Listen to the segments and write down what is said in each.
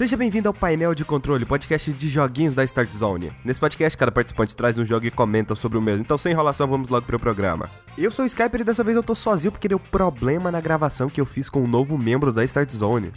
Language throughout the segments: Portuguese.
Seja bem-vindo ao Painel de Controle, podcast de joguinhos da Start Zone. Nesse podcast, cada participante traz um jogo e comenta sobre o mesmo. Então, sem enrolação, vamos logo pro programa. Eu sou o Skyper e dessa vez eu tô sozinho porque deu problema na gravação que eu fiz com um novo membro da Start Zone.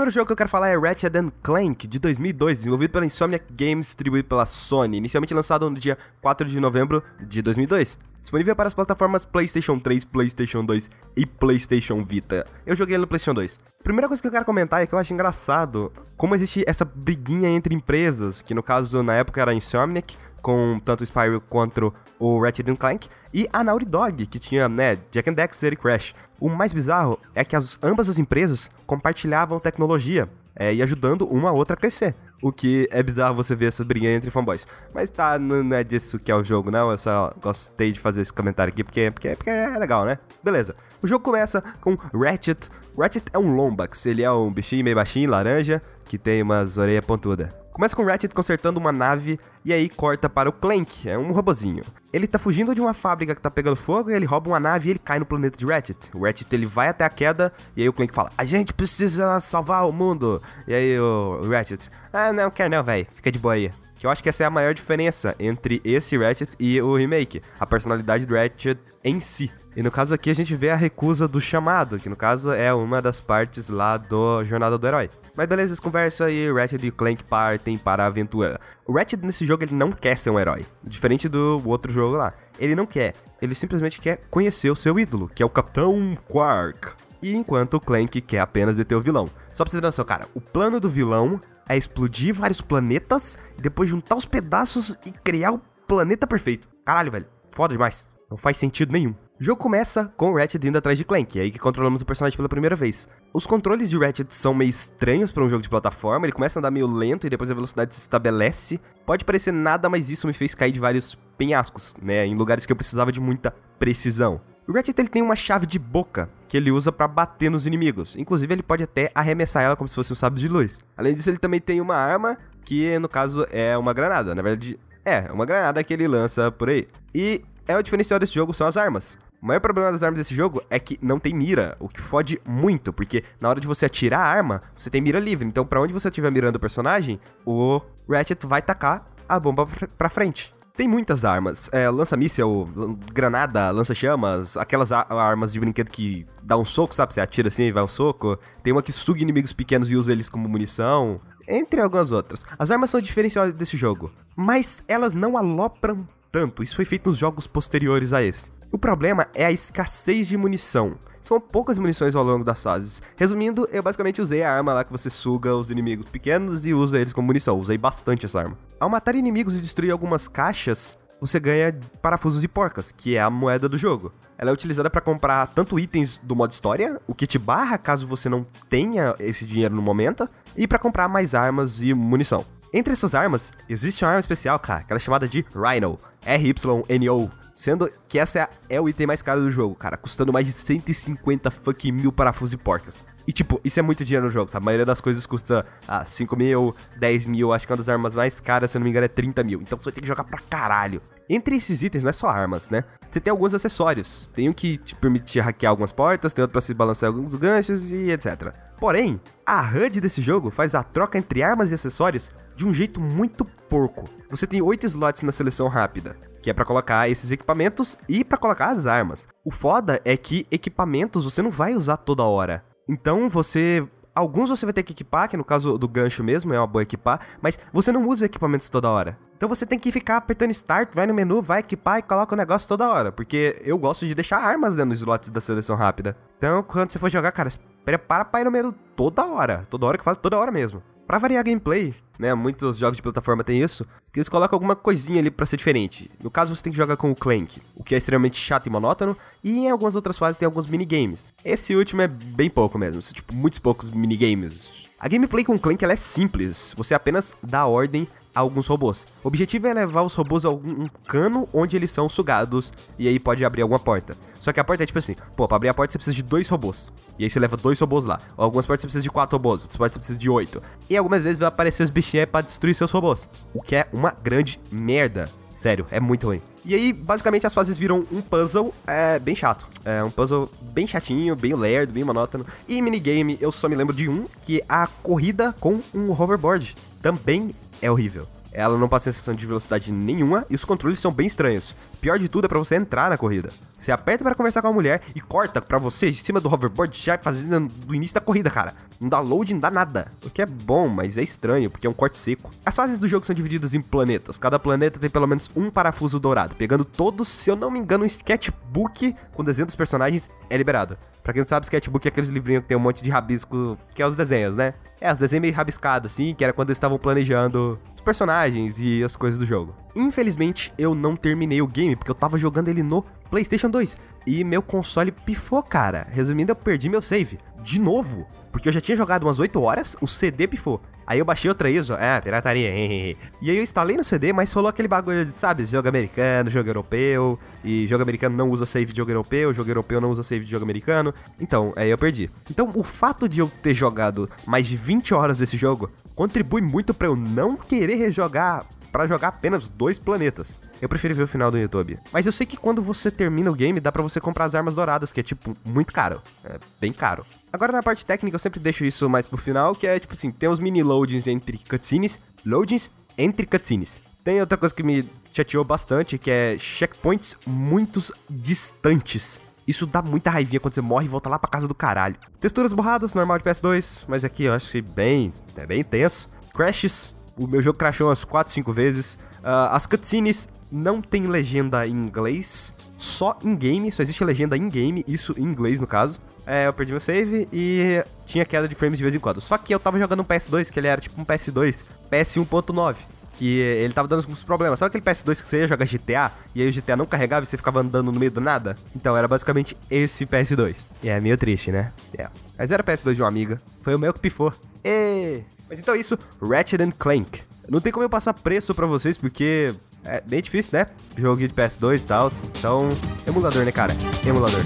Primeiro jogo que eu quero falar é Ratchet Clank, de 2002, desenvolvido pela Insomniac Games, distribuído pela Sony, inicialmente lançado no dia 4 de novembro de 2002. Disponível para as plataformas PlayStation 3, PlayStation 2 e PlayStation Vita. Eu joguei no PlayStation 2. Primeira coisa que eu quero comentar é que eu acho engraçado como existe essa briguinha entre empresas, que no caso na época era a Insomniac, com tanto o Spyro quanto o Ratchet Clank, e a Naughty Dog, que tinha, né, Jack and Dexter e Crash. O mais bizarro é que as, ambas as empresas compartilhavam tecnologia é, e ajudando uma a outra a crescer. O que é bizarro você ver essa briga entre fanboys. Mas tá, não é disso que é o jogo, não. Eu só gostei de fazer esse comentário aqui porque, porque, porque é legal, né? Beleza. O jogo começa com Ratchet. Ratchet é um Lombax. Ele é um bichinho meio baixinho, laranja, que tem umas orelhas pontudas. Começa com Ratchet consertando uma nave e aí corta para o Clank, é um robozinho. Ele tá fugindo de uma fábrica que tá pegando fogo ele rouba uma nave e ele cai no planeta de Ratchet. O Ratchet ele vai até a queda e aí o Clank fala: "A gente precisa salvar o mundo". E aí o Ratchet: "Ah, não quer não, velho. Fica de boa aí". Que eu acho que essa é a maior diferença entre esse Ratchet e o remake, a personalidade do Ratchet em si. E no caso aqui a gente vê a recusa do chamado, que no caso é uma das partes lá do Jornada do Herói. Mas beleza, eles conversam e Ratchet e Clank partem para a aventura. O Ratchet nesse jogo ele não quer ser um herói, diferente do outro jogo lá. Ele não quer, ele simplesmente quer conhecer o seu ídolo, que é o Capitão Quark. E enquanto o Clank quer apenas deter o vilão. Só pra você ter noção, cara, o plano do vilão é explodir vários planetas e depois juntar os pedaços e criar o planeta perfeito. Caralho, velho, foda demais. Não faz sentido nenhum. O jogo começa com o Ratchet indo atrás de Clank, é aí que controlamos o personagem pela primeira vez. Os controles de Ratchet são meio estranhos para um jogo de plataforma, ele começa a andar meio lento e depois a velocidade se estabelece. Pode parecer nada, mas isso me fez cair de vários penhascos, né, em lugares que eu precisava de muita precisão. O Ratchet ele tem uma chave de boca que ele usa para bater nos inimigos. Inclusive ele pode até arremessar ela como se fosse um sábio de luz. Além disso, ele também tem uma arma que no caso é uma granada. Na verdade, é uma granada que ele lança por aí. E é o diferencial desse jogo são as armas. O maior problema das armas desse jogo é que não tem mira, o que fode muito, porque na hora de você atirar a arma, você tem mira livre. Então, para onde você estiver mirando o personagem, o Ratchet vai tacar a bomba pra frente. Tem muitas armas, é, lança-míssel, granada, lança-chamas, aquelas armas de brinquedo que dá um soco, sabe? Você atira assim e vai um soco. Tem uma que suga inimigos pequenos e usa eles como munição, entre algumas outras. As armas são diferenciais desse jogo, mas elas não alopram tanto. Isso foi feito nos jogos posteriores a esse. O problema é a escassez de munição. São poucas munições ao longo das fases. Resumindo, eu basicamente usei a arma lá que você suga os inimigos pequenos e usa eles como munição. Usei bastante essa arma. Ao matar inimigos e destruir algumas caixas, você ganha parafusos e porcas, que é a moeda do jogo. Ela é utilizada para comprar tanto itens do modo história, o que te barra caso você não tenha esse dinheiro no momento, e para comprar mais armas e munição. Entre essas armas, existe uma arma especial, cara, que ela é chamada de Rhino, R-Y-N-O, Sendo que essa é, é, o item mais caro do jogo, cara, custando mais de 150 fucking mil parafusos e porcas. E tipo, isso é muito dinheiro no jogo, sabe? A maioria das coisas custa ah, 5 mil, 10 mil, acho que uma das armas mais caras, se não me engano, é 30 mil. Então você tem que jogar pra caralho. Entre esses itens, não é só armas, né? Você tem alguns acessórios. Tem um que te permite hackear algumas portas, tem outro pra se balançar alguns ganchos e etc. Porém, a HUD desse jogo faz a troca entre armas e acessórios de um jeito muito porco. Você tem 8 slots na seleção rápida, que é para colocar esses equipamentos e para colocar as armas. O foda é que equipamentos você não vai usar toda hora. Então você Alguns você vai ter que equipar, que no caso do gancho mesmo é uma boa equipar, mas você não usa equipamentos toda hora. Então você tem que ficar apertando Start, vai no menu, vai equipar e coloca o negócio toda hora. Porque eu gosto de deixar armas dentro dos slots da seleção rápida. Então quando você for jogar, cara, prepara pra ir no menu toda hora. Toda hora que faz, toda hora mesmo. Pra variar a gameplay, né? Muitos jogos de plataforma tem isso, que eles colocam alguma coisinha ali para ser diferente. No caso, você tem que jogar com o Clank, o que é extremamente chato e monótono, e em algumas outras fases tem alguns minigames. Esse último é bem pouco mesmo, tipo, muitos poucos minigames. A gameplay com o Clank ela é simples, você apenas dá ordem alguns robôs. O objetivo é levar os robôs a algum um cano onde eles são sugados e aí pode abrir alguma porta. Só que a porta é tipo assim, pô, pra abrir a porta você precisa de dois robôs. E aí você leva dois robôs lá. Ou algumas portas você precisa de quatro robôs, outras portas você precisa de oito. E algumas vezes vai aparecer os bichinhos pra destruir seus robôs. O que é uma grande merda. Sério, é muito ruim. E aí, basicamente, as fases viram um puzzle é, bem chato. É um puzzle bem chatinho, bem lerdo, bem monótono. E minigame, eu só me lembro de um, que é a corrida com um hoverboard. Também é horrível. Ela não passa sensação de velocidade nenhuma e os controles são bem estranhos. Pior de tudo é para você entrar na corrida. Você aperta para conversar com a mulher e corta para você de cima do hoverboard já fazendo do início da corrida, cara. Não dá load, não dá nada. O que é bom, mas é estranho, porque é um corte seco. As fases do jogo são divididas em planetas. Cada planeta tem pelo menos um parafuso dourado. Pegando todos, se eu não me engano, um sketchbook com desenho dos personagens é liberado. Pra quem não sabe, sketchbook é aqueles livrinhos que tem um monte de rabisco, que é os desenhos, né? É, os desenhos meio rabiscados, assim, que era quando eles estavam planejando os personagens e as coisas do jogo. Infelizmente, eu não terminei o game, porque eu tava jogando ele no PlayStation 2. E meu console pifou, cara. Resumindo, eu perdi meu save. De novo. Porque eu já tinha jogado umas 8 horas, o CD pifou. Aí eu baixei outra ISO, é, pirataria, e aí eu instalei no CD, mas rolou aquele bagulho de, sabe, jogo americano, jogo europeu, e jogo americano não usa save de jogo europeu, jogo europeu não usa save de jogo americano, então, aí eu perdi. Então, o fato de eu ter jogado mais de 20 horas desse jogo contribui muito para eu não querer rejogar para jogar apenas dois planetas. Eu prefiro ver o final do YouTube. Mas eu sei que quando você termina o game, dá para você comprar as armas douradas, que é, tipo, muito caro. É bem caro. Agora, na parte técnica, eu sempre deixo isso mais pro final, que é, tipo assim, tem os mini loadings entre cutscenes. Loadings entre cutscenes. Tem outra coisa que me chateou bastante, que é checkpoints muito distantes. Isso dá muita raivinha quando você morre e volta lá pra casa do caralho. Texturas borradas, normal de PS2, mas aqui eu acho bem, é bem tenso. Crashes, o meu jogo crashou umas 4, 5 vezes. Uh, as cutscenes não tem legenda em inglês, só em game, só existe legenda em game, isso em inglês no caso. É, eu perdi meu save e tinha queda de frames de vez em quando. Só que eu tava jogando um PS2, que ele era tipo um PS2, PS1.9 que ele tava dando alguns problemas. Sabe aquele PS2 que você ia jogar GTA e aí o GTA não carregava e você ficava andando no meio do nada? Então era basicamente esse PS2. E é meio triste, né? É. Mas era PS2 de uma amiga. Foi o meu que pifou. E... Mas então é isso, Ratchet Clank. Não tem como eu passar preço para vocês, porque é bem difícil, né? Jogo de PS2 e tal. Então, emulador, né, cara? Emulador.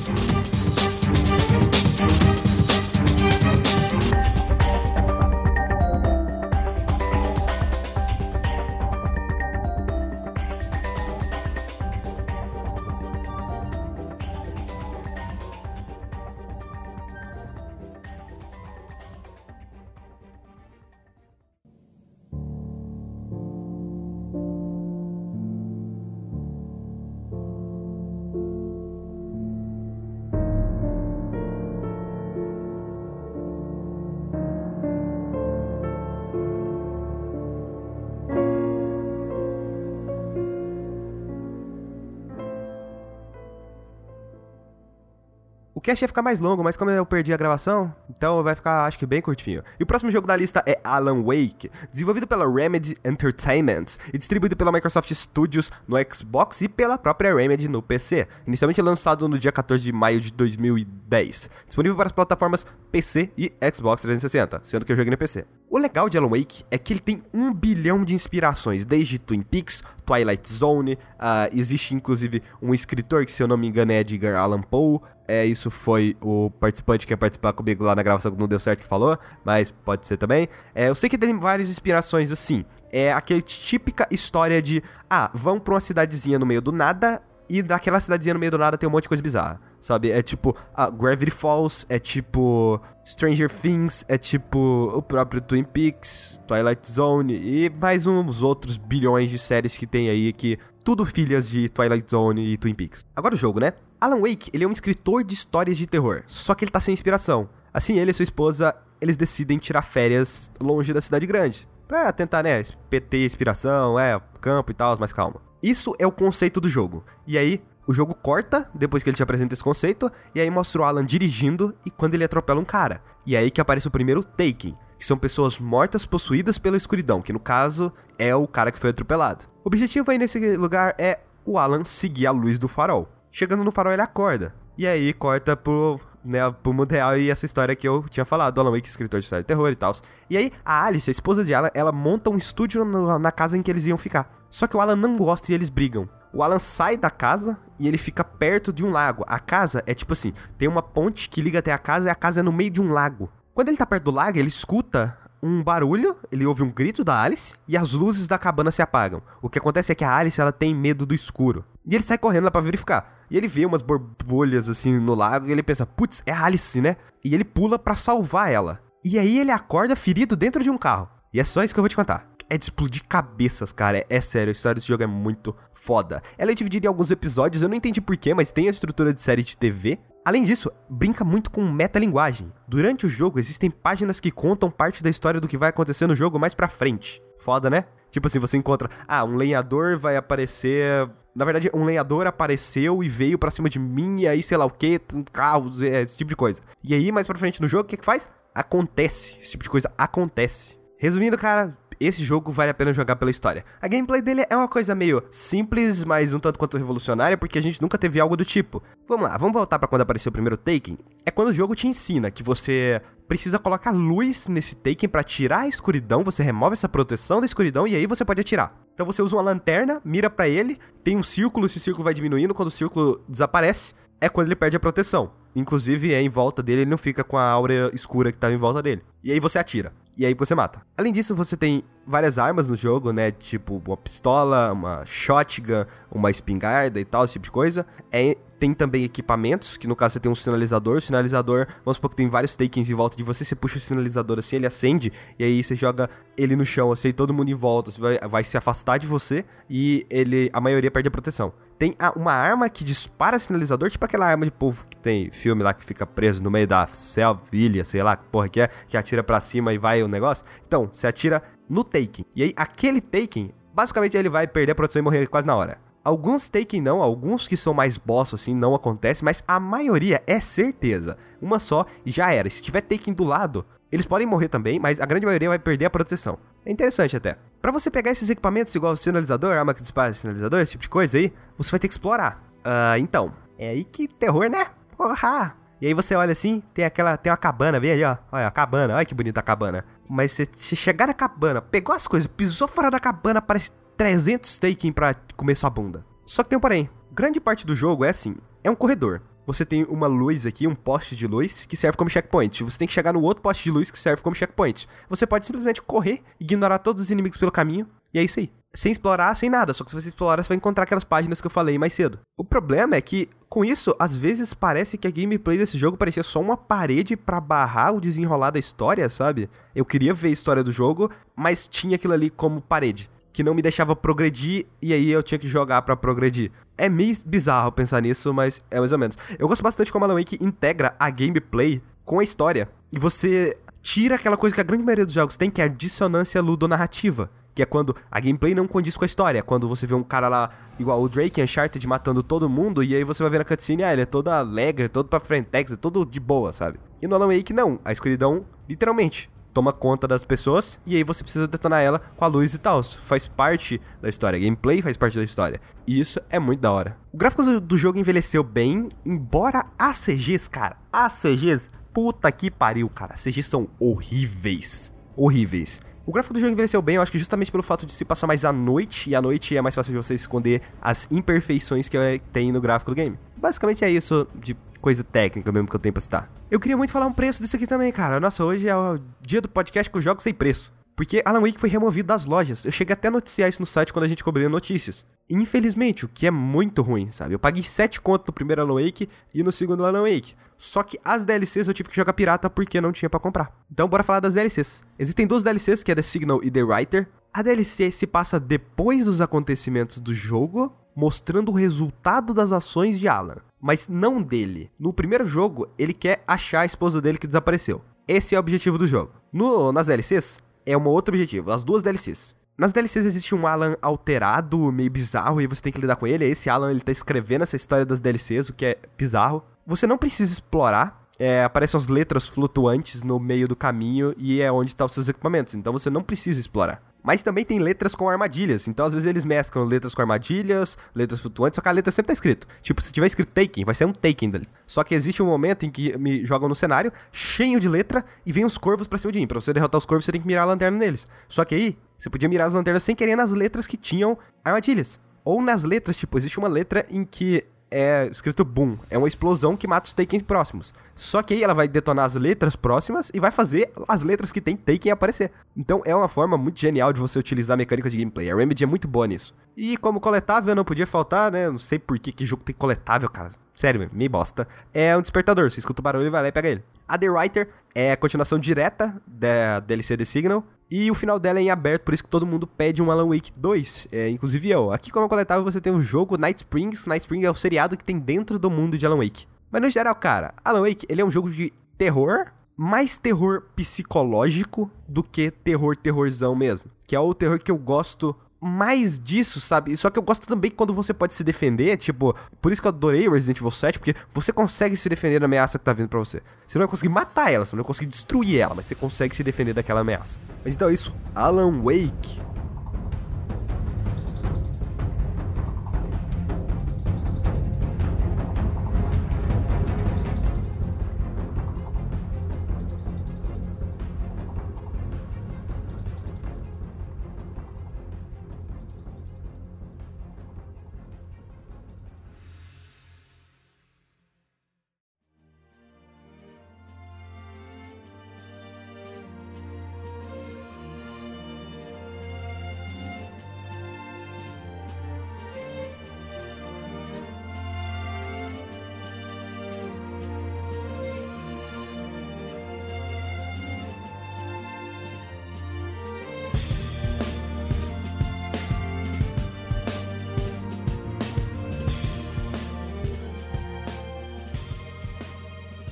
Cast ia ficar mais longo, mas como eu perdi a gravação, então vai ficar, acho que, bem curtinho. E o próximo jogo da lista é Alan Wake, desenvolvido pela Remedy Entertainment e distribuído pela Microsoft Studios no Xbox e pela própria Remedy no PC. Inicialmente lançado no dia 14 de maio de 2010. Disponível para as plataformas PC e Xbox 360, sendo que eu joguei no PC. O legal de Alan Wake é que ele tem um bilhão de inspirações, desde Twin Peaks, Twilight Zone, uh, existe inclusive um escritor que, se eu não me engano, é Edgar Allan Poe. É, isso foi o participante que ia participar comigo lá na gravação que não deu certo que falou, mas pode ser também. É, eu sei que tem várias inspirações assim. É aquela típica história de, ah, vão pra uma cidadezinha no meio do nada e daquela cidadezinha no meio do nada tem um monte de coisa bizarra. Sabe? É tipo a Gravity Falls, é tipo Stranger Things, é tipo o próprio Twin Peaks, Twilight Zone e mais uns outros bilhões de séries que tem aí que tudo filhas de Twilight Zone e Twin Peaks. Agora o jogo, né? Alan Wake, ele é um escritor de histórias de terror, só que ele tá sem inspiração. Assim, ele e sua esposa, eles decidem tirar férias longe da cidade grande. Pra tentar, né, ter inspiração, é, campo e tal, mais calma. Isso é o conceito do jogo. E aí, o jogo corta depois que ele te apresenta esse conceito, e aí mostra o Alan dirigindo e quando ele atropela um cara. E é aí que aparece o primeiro Taken, que são pessoas mortas possuídas pela escuridão, que no caso é o cara que foi atropelado. O objetivo aí nesse lugar é o Alan seguir a luz do farol. Chegando no farol, ele acorda. E aí corta pro né, pro mundo real e essa história que eu tinha falado, do Alan Wake, escritor de história de terror e tal. E aí, a Alice, a esposa de Alan, ela monta um estúdio no, na casa em que eles iam ficar. Só que o Alan não gosta e eles brigam. O Alan sai da casa e ele fica perto de um lago. A casa é tipo assim: tem uma ponte que liga até a casa e a casa é no meio de um lago. Quando ele tá perto do lago, ele escuta um barulho, ele ouve um grito da Alice e as luzes da cabana se apagam. O que acontece é que a Alice ela tem medo do escuro. E ele sai correndo lá pra verificar. E ele vê umas borbulhas assim no lago e ele pensa: "Putz, é a Alice, né?" E ele pula para salvar ela. E aí ele acorda ferido dentro de um carro. E é só isso que eu vou te contar é de explodir cabeças, cara. É, é, sério, a história desse jogo é muito foda. Ela é dividida em alguns episódios, eu não entendi porquê, mas tem a estrutura de série de TV. Além disso, brinca muito com metalinguagem. Durante o jogo, existem páginas que contam parte da história do que vai acontecer no jogo mais pra frente. Foda, né? Tipo assim, você encontra, ah, um lenhador vai aparecer. Na verdade, um lenhador apareceu e veio pra cima de mim, e aí sei lá o que, caos, é, esse tipo de coisa. E aí, mais pra frente no jogo, o que que faz? Acontece. Esse tipo de coisa acontece. Resumindo, cara, esse jogo vale a pena jogar pela história. A gameplay dele é uma coisa meio simples, mas um tanto quanto revolucionária, porque a gente nunca teve algo do tipo. Vamos lá, vamos voltar para quando apareceu o primeiro Taken. É quando o jogo te ensina que você precisa colocar luz nesse Taken para tirar a escuridão, você remove essa proteção da escuridão e aí você pode atirar. Então você usa uma lanterna, mira para ele, tem um círculo, esse círculo vai diminuindo, quando o círculo desaparece, é quando ele perde a proteção. Inclusive, é em volta dele, ele não fica com a aura escura que tava em volta dele. E aí você atira. E aí você mata. Além disso, você tem várias armas no jogo, né? Tipo uma pistola, uma shotgun, uma espingarda e tal, esse tipo de coisa. É, tem também equipamentos, que no caso você tem um sinalizador. O sinalizador, vamos supor que tem vários takens em volta de você. Você puxa o sinalizador assim, ele acende. E aí você joga ele no chão, assim, todo mundo em volta. Vai, vai se afastar de você. E ele, a maioria perde a proteção. Tem uma arma que dispara sinalizador, tipo aquela arma de povo que tem filme lá que fica preso no meio da selva, sei lá que porra que é, que atira para cima e vai o negócio. Então, você atira no Taken. E aí, aquele Taken, basicamente ele vai perder a proteção e morrer quase na hora. Alguns Taken não, alguns que são mais boss assim não acontece, mas a maioria é certeza. Uma só e já era. Se tiver Taken do lado, eles podem morrer também, mas a grande maioria vai perder a proteção. É interessante até. Para você pegar esses equipamentos igual o sinalizador, arma que dispara sinalizador, esse tipo de coisa aí, você vai ter que explorar. Uh, então, é aí que terror, né? Porra! E aí você olha assim, tem aquela, tem uma cabana, vem aí, ó. Olha a cabana, olha que bonita a cabana. Mas você, se chegar na cabana, pegou as coisas, pisou fora da cabana, parece 300 taken pra comer sua bunda. Só que tem um porém. Grande parte do jogo é assim, é um corredor. Você tem uma luz aqui, um poste de luz, que serve como checkpoint. Você tem que chegar no outro poste de luz que serve como checkpoint. Você pode simplesmente correr, ignorar todos os inimigos pelo caminho, e é isso aí. Sem explorar, sem nada. Só que se você explorar, você vai encontrar aquelas páginas que eu falei mais cedo. O problema é que, com isso, às vezes parece que a gameplay desse jogo parecia só uma parede para barrar o desenrolar da história, sabe? Eu queria ver a história do jogo, mas tinha aquilo ali como parede que não me deixava progredir e aí eu tinha que jogar para progredir. É meio bizarro pensar nisso, mas é mais ou menos. Eu gosto bastante como Alan Wake integra a gameplay com a história. E você tira aquela coisa que a grande maioria dos jogos tem, que é a dissonância ludonarrativa. Que é quando a gameplay não condiz com a história. É quando você vê um cara lá, igual o Drake Uncharted, matando todo mundo, e aí você vai ver na cutscene, ah, ele é todo alegre, todo pra frentex, é todo de boa, sabe? E no Alan Wake não, a escuridão, literalmente, toma conta das pessoas e aí você precisa detonar ela com a luz e tal. Isso faz parte da história. Gameplay faz parte da história. E isso é muito da hora. O gráfico do jogo envelheceu bem, embora as CGs, cara, as CGs, puta que pariu, cara. As CGs são horríveis. Horríveis. O gráfico do jogo envelheceu bem, eu acho que justamente pelo fato de se passar mais à noite, e à noite é mais fácil de você esconder as imperfeições que tem no gráfico do game. Basicamente é isso de coisa técnica mesmo que eu tenho pra citar. Eu queria muito falar um preço disso aqui também, cara. Nossa, hoje é o dia do podcast que eu jogo sem preço. Porque Alan Wake foi removido das lojas. Eu cheguei até a noticiar isso no site quando a gente cobria notícias. Infelizmente, o que é muito ruim, sabe? Eu paguei 7 conto no primeiro Alan Wake e no segundo Alan Wake. Só que as DLCs eu tive que jogar pirata porque não tinha para comprar. Então bora falar das DLCs. Existem duas DLCs, que é The Signal e The Writer. A DLC se passa depois dos acontecimentos do jogo, mostrando o resultado das ações de Alan mas não dele. No primeiro jogo, ele quer achar a esposa dele que desapareceu. Esse é o objetivo do jogo. No, nas DLCs, é um outro objetivo, as duas DLCs. Nas DLCs existe um Alan alterado, meio bizarro, e você tem que lidar com ele. Esse Alan, ele tá escrevendo essa história das DLCs, o que é bizarro. Você não precisa explorar, é, aparecem as letras flutuantes no meio do caminho e é onde estão tá os seus equipamentos. Então você não precisa explorar. Mas também tem letras com armadilhas. Então, às vezes, eles mesclam letras com armadilhas, letras flutuantes, só que a letra sempre tá escrito. Tipo, se tiver escrito Taken, vai ser um Taken dali. Só que existe um momento em que me jogam no cenário, cheio de letra, e vem os corvos pra cima de mim. Pra você derrotar os corvos, você tem que mirar a lanterna neles. Só que aí, você podia mirar as lanternas sem querer nas letras que tinham armadilhas. Ou nas letras, tipo, existe uma letra em que é escrito boom. É uma explosão que mata os Taken próximos. Só que aí ela vai detonar as letras próximas e vai fazer as letras que tem Taken aparecer. Então é uma forma muito genial de você utilizar mecânicas de gameplay. A Remedy é muito boa nisso. E como coletável não podia faltar, né? Não sei por que, que jogo tem coletável, cara. Sério, meio bosta. É um despertador. Você escuta o barulho e vai lá e pega ele. A The Writer é a continuação direta da DLC The Signal. E o final dela é em aberto, por isso que todo mundo pede um Alan Wake 2. É, inclusive eu. Aqui como coletável você tem o jogo Night Springs. Night Springs é o seriado que tem dentro do mundo de Alan Wake. Mas no geral, cara, Alan Wake ele é um jogo de terror, mais terror psicológico do que terror terrorzão mesmo. Que é o terror que eu gosto mais disso, sabe? Só que eu gosto também quando você pode se defender, tipo, por isso que eu adorei o Resident Evil 7, porque você consegue se defender da ameaça que tá vindo pra você. Você não vai conseguir matar ela, você não vai conseguir destruir ela, mas você consegue se defender daquela ameaça. Mas então é isso, Alan Wake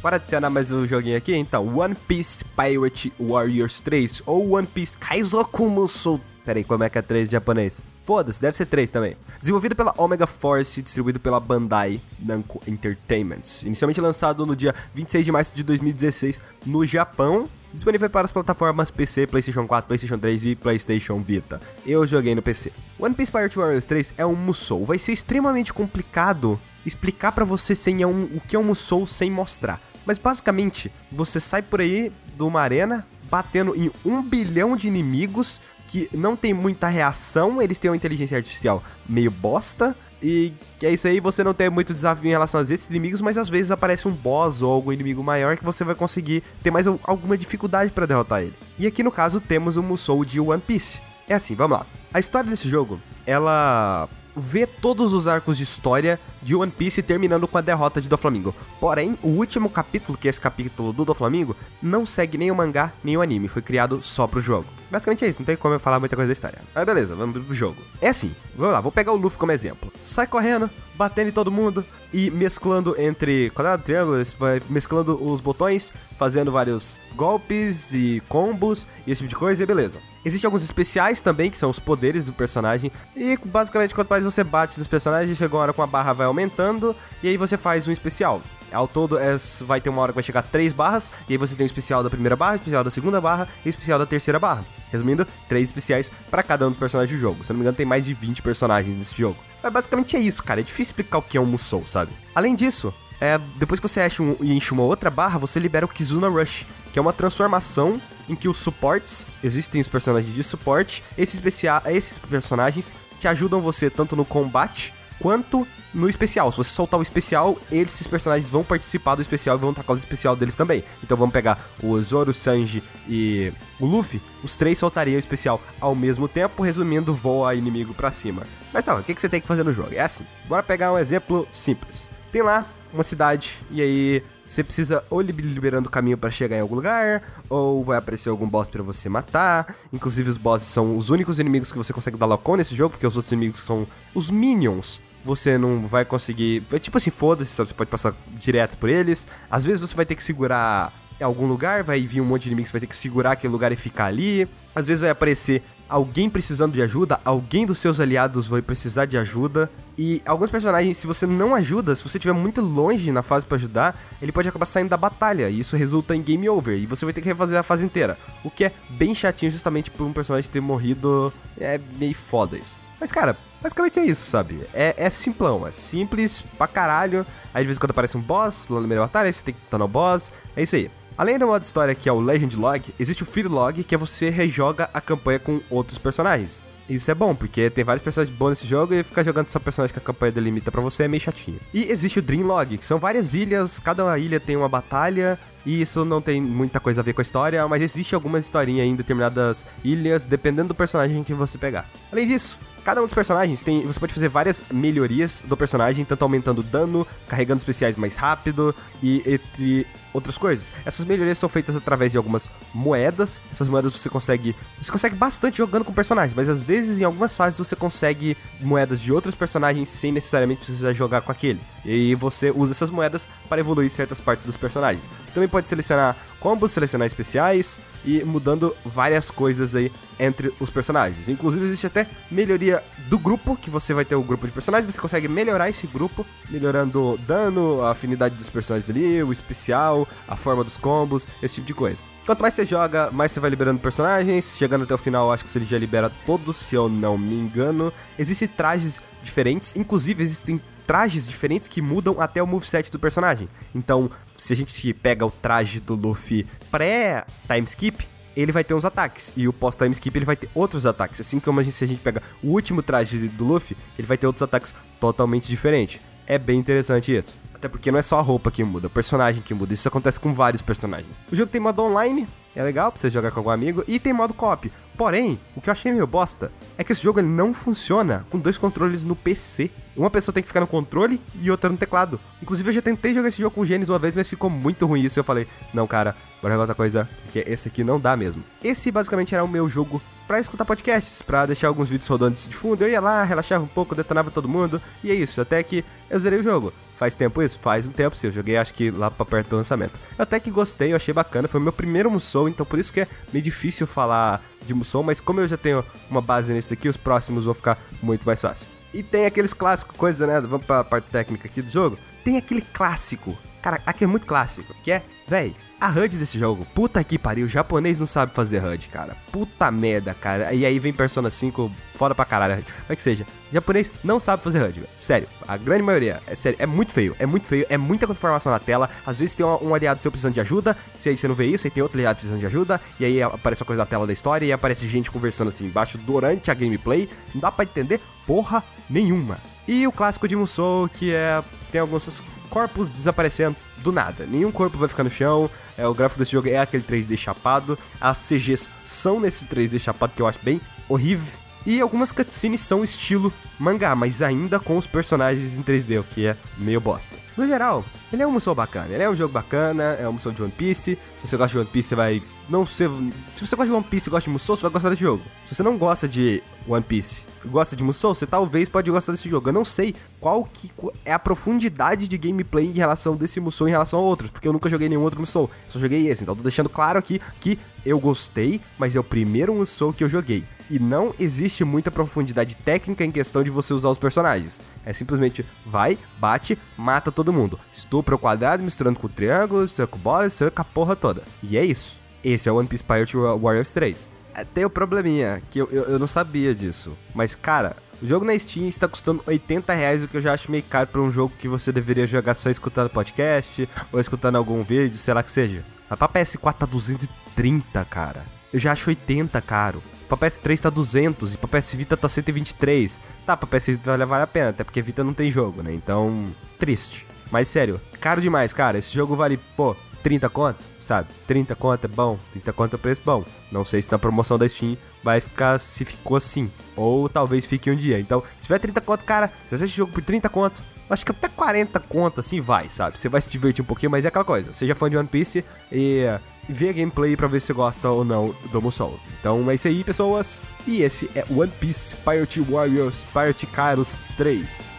Para adicionar mais um joguinho aqui, então, One Piece Pirate Warriors 3 ou One Piece Kaizoku Musou. Pera aí, como é que é 3 em japonês? Foda-se, deve ser 3 também. Desenvolvido pela Omega Force e distribuído pela Bandai Namco Entertainment. Inicialmente lançado no dia 26 de março de 2016 no Japão. Disponível para as plataformas PC, PlayStation 4, PlayStation 3 e PlayStation Vita. Eu joguei no PC. One Piece Pirate Warriors 3 é um Musou. Vai ser extremamente complicado explicar para você sem é um, o que é um Musou sem mostrar. Mas basicamente, você sai por aí de uma arena batendo em um bilhão de inimigos que não tem muita reação, eles têm uma inteligência artificial meio bosta. E é isso aí, você não tem muito desafio em relação a esses inimigos, mas às vezes aparece um boss ou algum inimigo maior que você vai conseguir ter mais alguma dificuldade para derrotar ele. E aqui no caso temos o Musou de One Piece. É assim, vamos lá. A história desse jogo, ela vê todos os arcos de história de One Piece terminando com a derrota de Doflamingo. Porém, o último capítulo, que é esse capítulo do Doflamingo, não segue nem o mangá nem o anime, foi criado só pro jogo. Basicamente é isso, não tem como eu falar muita coisa da história. Mas beleza, vamos pro jogo. É assim, vamos lá, vou pegar o Luffy como exemplo. Sai correndo, batendo em todo mundo e mesclando entre quadrado, triângulo, vai mesclando os botões, fazendo vários golpes e combos e esse tipo de coisa e beleza. Existem alguns especiais também, que são os poderes do personagem. E basicamente, quanto mais você bate nos personagens, chega uma hora com a barra vai aumentando. E aí você faz um especial. Ao todo, é, vai ter uma hora que vai chegar três barras. E aí você tem o especial da primeira barra, o especial da segunda barra e o especial da terceira barra. Resumindo, três especiais para cada um dos personagens do jogo. Se não me engano, tem mais de 20 personagens nesse jogo. Mas basicamente é isso, cara. É difícil explicar o que é um Musou, sabe? Além disso, é, depois que você enche, um, enche uma outra barra, você libera o Kizuna Rush, que é uma transformação em que os suportes, existem os personagens de suporte, esses, esses personagens te ajudam você tanto no combate quanto no especial. Se você soltar o especial, esses personagens vão participar do especial e vão tacar o especial deles também. Então vamos pegar o Zoro, o Sanji e o Luffy. Os três soltariam o especial ao mesmo tempo, resumindo, voa inimigo pra cima. Mas tá, o que, que você tem que fazer no jogo? É assim. Bora pegar um exemplo simples. Tem lá uma cidade e aí você precisa ou liberando o caminho para chegar em algum lugar, ou vai aparecer algum boss para você matar. Inclusive os bosses são os únicos inimigos que você consegue dar lock nesse jogo, porque os outros inimigos são os minions. Você não vai conseguir. É tipo assim, foda-se, você pode passar direto por eles. Às vezes você vai ter que segurar em algum lugar, vai vir um monte de inimigos, você vai ter que segurar aquele lugar e ficar ali. Às vezes vai aparecer alguém precisando de ajuda, alguém dos seus aliados vai precisar de ajuda. E alguns personagens, se você não ajuda, se você estiver muito longe na fase para ajudar, ele pode acabar saindo da batalha. E isso resulta em game over. E você vai ter que refazer a fase inteira. O que é bem chatinho justamente por um personagem ter morrido. É meio foda isso. Mas, cara, basicamente é isso, sabe? É, é simplão, é simples pra caralho. Aí de vez em quando aparece um boss lá meio da batalha, você tem que estar no boss. É isso aí. Além do modo história que é o Legend Log, existe o Fear Log, que é você rejoga a campanha com outros personagens. Isso é bom, porque tem vários personagens bons nesse jogo e ficar jogando só personagem que a campanha delimita para você é meio chatinho. E existe o Dream Log, que são várias ilhas, cada ilha tem uma batalha, e isso não tem muita coisa a ver com a história, mas existe algumas historinhas em determinadas ilhas, dependendo do personagem que você pegar. Além disso, cada um dos personagens tem. Você pode fazer várias melhorias do personagem, tanto aumentando dano, carregando especiais mais rápido e entre outras coisas. Essas melhorias são feitas através de algumas moedas. Essas moedas você consegue. Você consegue bastante jogando com personagens, mas às vezes em algumas fases você consegue moedas de outros personagens sem necessariamente precisar jogar com aquele. E você usa essas moedas para evoluir certas partes dos personagens. Você também pode selecionar combos, selecionar especiais e mudando várias coisas aí entre os personagens. Inclusive existe até melhoria do grupo, que você vai ter o grupo de personagens, você consegue melhorar esse grupo, melhorando dano, a afinidade dos personagens ali, o especial, a forma dos combos, esse tipo de coisa. Quanto mais você joga, mais você vai liberando personagens. Chegando até o final, acho que você já libera todos, se eu não me engano. Existem trajes diferentes, inclusive existem trajes diferentes que mudam até o moveset do personagem. Então, se a gente pega o traje do Luffy pré-time skip, ele vai ter uns ataques. E o pós-time skip ele vai ter outros ataques. Assim como a gente, se a gente pega o último traje do Luffy, ele vai ter outros ataques totalmente diferentes. É bem interessante isso. Até porque não é só a roupa que muda, é o personagem que muda. Isso acontece com vários personagens. O jogo tem modo online, é legal pra você jogar com algum amigo, e tem modo co-op. Porém, o que eu achei meio bosta é que esse jogo ele não funciona com dois controles no PC. Uma pessoa tem que ficar no controle e outra no teclado. Inclusive, eu já tentei jogar esse jogo com o Genis uma vez, mas ficou muito ruim isso. E eu falei, não, cara, bora jogar outra coisa, porque esse aqui não dá mesmo. Esse basicamente era o meu jogo para escutar podcasts, para deixar alguns vídeos rodando de fundo. Eu ia lá, relaxava um pouco, detonava todo mundo, e é isso. Até que eu zerei o jogo. Faz tempo isso? Faz um tempo, sim. Eu joguei acho que lá pra perto do lançamento. Eu até que gostei, eu achei bacana. Foi o meu primeiro Musou, então por isso que é meio difícil falar de Musou, mas como eu já tenho uma base nesse aqui, os próximos vão ficar muito mais fácil. E tem aqueles clássicos, coisa, né? Vamos pra parte técnica aqui do jogo. Tem aquele clássico. Cara, aqui é muito clássico. Que é, véi, a HUD desse jogo, puta que pariu, o japonês não sabe fazer HUD, cara. Puta merda, cara. E aí vem Persona 5, foda pra caralho. Como é que seja? O japonês não sabe fazer HUD, velho. Sério, a grande maioria. É sério, é muito feio, é muito feio, é muita informação na tela. Às vezes tem um, um aliado seu precisando de ajuda, se aí você não vê isso, aí tem outro aliado precisando de ajuda, e aí aparece uma coisa na tela da história, e aparece gente conversando assim embaixo durante a gameplay. Não dá pra entender porra nenhuma. E o clássico de Musou, que é. Tem alguns corpos desaparecendo do nada. Nenhum corpo vai ficar no chão. É, o gráfico desse jogo é aquele 3D chapado. As CGs são nesse 3D chapado que eu acho bem horrível. E algumas cutscenes são estilo mangá, mas ainda com os personagens em 3D, o que é meio bosta. No geral, ele é um musou bacana, ele é um jogo bacana, é um musou de One Piece. Se você gosta de One Piece, você vai não ser. Se você gosta de One Piece e gosta de Musou, você vai gostar desse jogo. Se você não gosta de One Piece gosta de Musou, você talvez pode gostar desse jogo. Eu não sei qual que é a profundidade de gameplay em relação desse Musou em relação a outros, porque eu nunca joguei nenhum outro Musou. Só joguei esse, então tô deixando claro aqui que eu gostei, mas é o primeiro Musou que eu joguei. E não existe muita profundidade técnica em questão de você usar os personagens. É simplesmente vai, bate, mata todo mundo. Estupra o quadrado misturando com o triângulo, com bola, com a porra toda. E é isso. Esse é o One Piece Pirate Warriors 3. Tem o um probleminha, que eu, eu, eu, não sabia disso. Mas, cara, o jogo na Steam está custando 80 reais, o que eu já acho meio caro para um jogo que você deveria jogar só escutando podcast, ou escutando algum vídeo, sei lá que seja. Mas pra PS4 tá 230, cara. Eu já acho 80 caro. Pra PS3 tá 200 e pra PS Vita tá 123. Tá, pra PS Vita vai valer a pena, até porque Vita não tem jogo, né? Então, triste. Mas sério, caro demais, cara. Esse jogo vale, pô, 30 conto, sabe? 30 conto é bom, 30 conto é preço bom. Não sei se na promoção da Steam vai ficar se ficou assim. Ou talvez fique um dia. Então, se tiver 30 conto, cara, se você esse jogo por 30 conto, acho que até 40 conto assim vai, sabe? Você vai se divertir um pouquinho, mas é aquela coisa. Seja fã de One Piece e ver a gameplay pra ver se gosta ou não do Musou. Então é isso aí, pessoas. E esse é One Piece Pirate Warriors Pirate Kairos 3.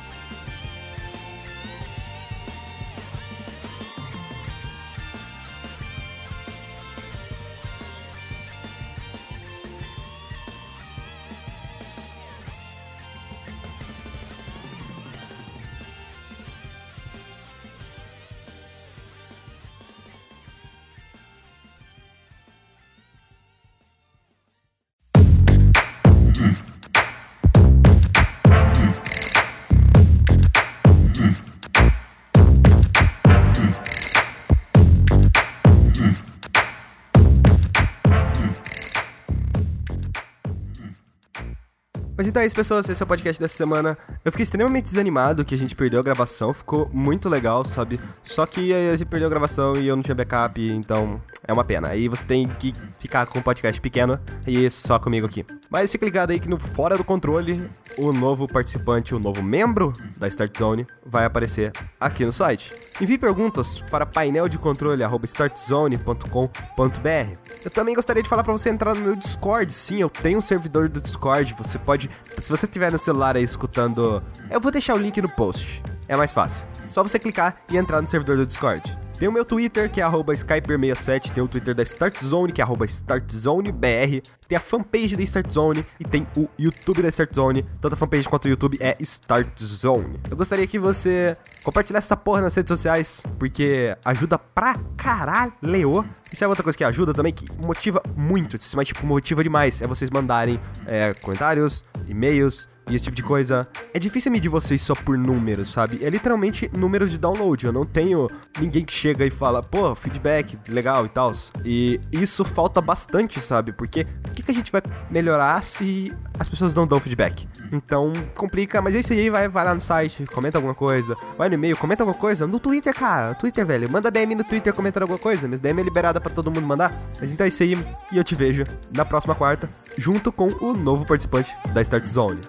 Mas então é isso, pessoas. Esse é o podcast dessa semana. Eu fiquei extremamente desanimado que a gente perdeu a gravação. Ficou muito legal, sabe? Só que a gente perdeu a gravação e eu não tinha backup, então é uma pena. Aí você tem que ficar com um podcast pequeno e só comigo aqui. Mas fica ligado aí que no Fora do Controle, o novo participante, o novo membro da Start Zone vai aparecer aqui no site. Envie perguntas para paineldecontrole.startzone.com.br. Eu também gostaria de falar para você entrar no meu Discord. Sim, eu tenho um servidor do Discord. Você pode, se você tiver no celular aí escutando, eu vou deixar o link no post. É mais fácil. Só você clicar e entrar no servidor do Discord. Tem o meu Twitter, que é Skyper67, tem o Twitter da Start Zone, que é StartZoneBR, tem a fanpage da Start Zone e tem o YouTube da Start Zone. Tanto a fanpage quanto o YouTube é Start Zone. Eu gostaria que você compartilhasse essa porra nas redes sociais, porque ajuda pra caralho. E sabe outra coisa que ajuda também, que motiva muito, mas tipo, motiva demais, é vocês mandarem é, comentários, e-mails, e esse tipo de coisa. É difícil medir vocês só por números, sabe? É literalmente números de download. Eu não tenho ninguém que chega e fala, pô, feedback, legal e tal. E isso falta bastante, sabe? Porque o que, que a gente vai melhorar se as pessoas não dão feedback? Então, complica, mas é isso aí, vai, vai lá no site, comenta alguma coisa, vai no e-mail, comenta alguma coisa. No Twitter, cara, Twitter, velho. Manda DM no Twitter comentando alguma coisa. Mas DM é liberada pra todo mundo mandar. Mas então é isso aí, e eu te vejo na próxima quarta, junto com o novo participante da Start Zone.